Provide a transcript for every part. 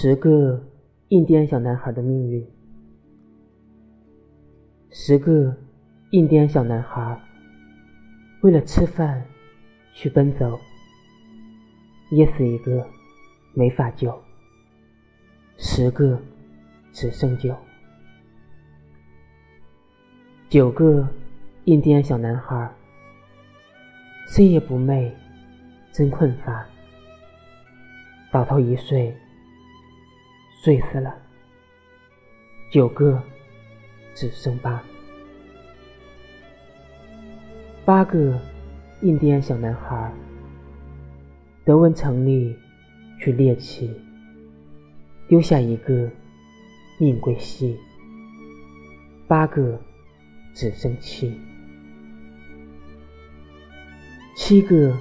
十个印第安小男孩的命运。十个印第安小男孩为了吃饭去奔走，噎死一个没法救，十个只剩九。九个印第安小男孩深夜不寐，真困乏，倒头一睡。睡死了，九个只剩八，八个印第安小男孩德文城里去猎奇，丢下一个命归西，八个只剩七，七个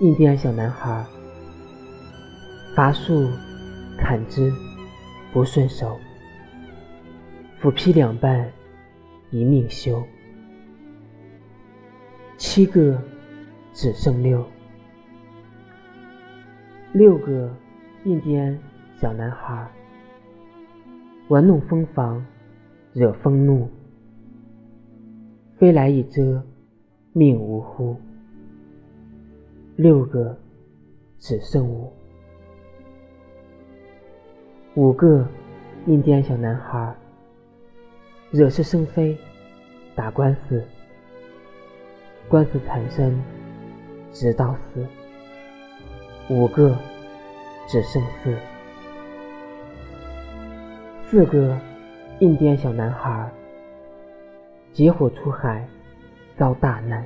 印第安小男孩伐树砍枝。不顺手，斧劈两半，一命休。七个只剩六，六个印第安小男孩玩弄蜂房，惹风怒，飞来一遮，命呜呼。六个只剩五。五个印第安小男孩惹是生非，打官司，官司缠身，直到死。五个只剩四，四个印第安小男孩结伙出海，遭大难，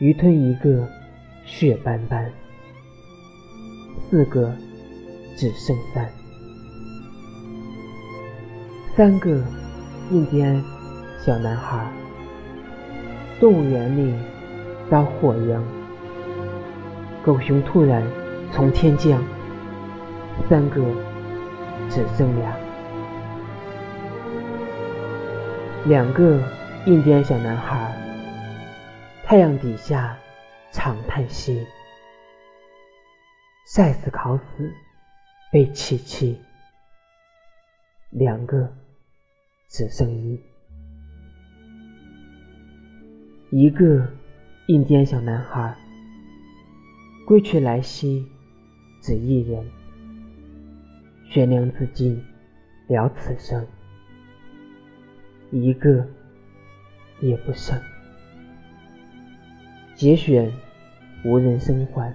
鱼吞一个，血斑斑。四个。只剩三，三个印第安小男孩，动物园里遭火殃，狗熊突然从天降，三个只剩俩，两个印第安小男孩，太阳底下长叹息，晒死烤死。被弃弃，两个只剩一，一个印第安小男孩归去来兮，只一人，悬梁自尽了此生，一个也不剩，节选无人生还。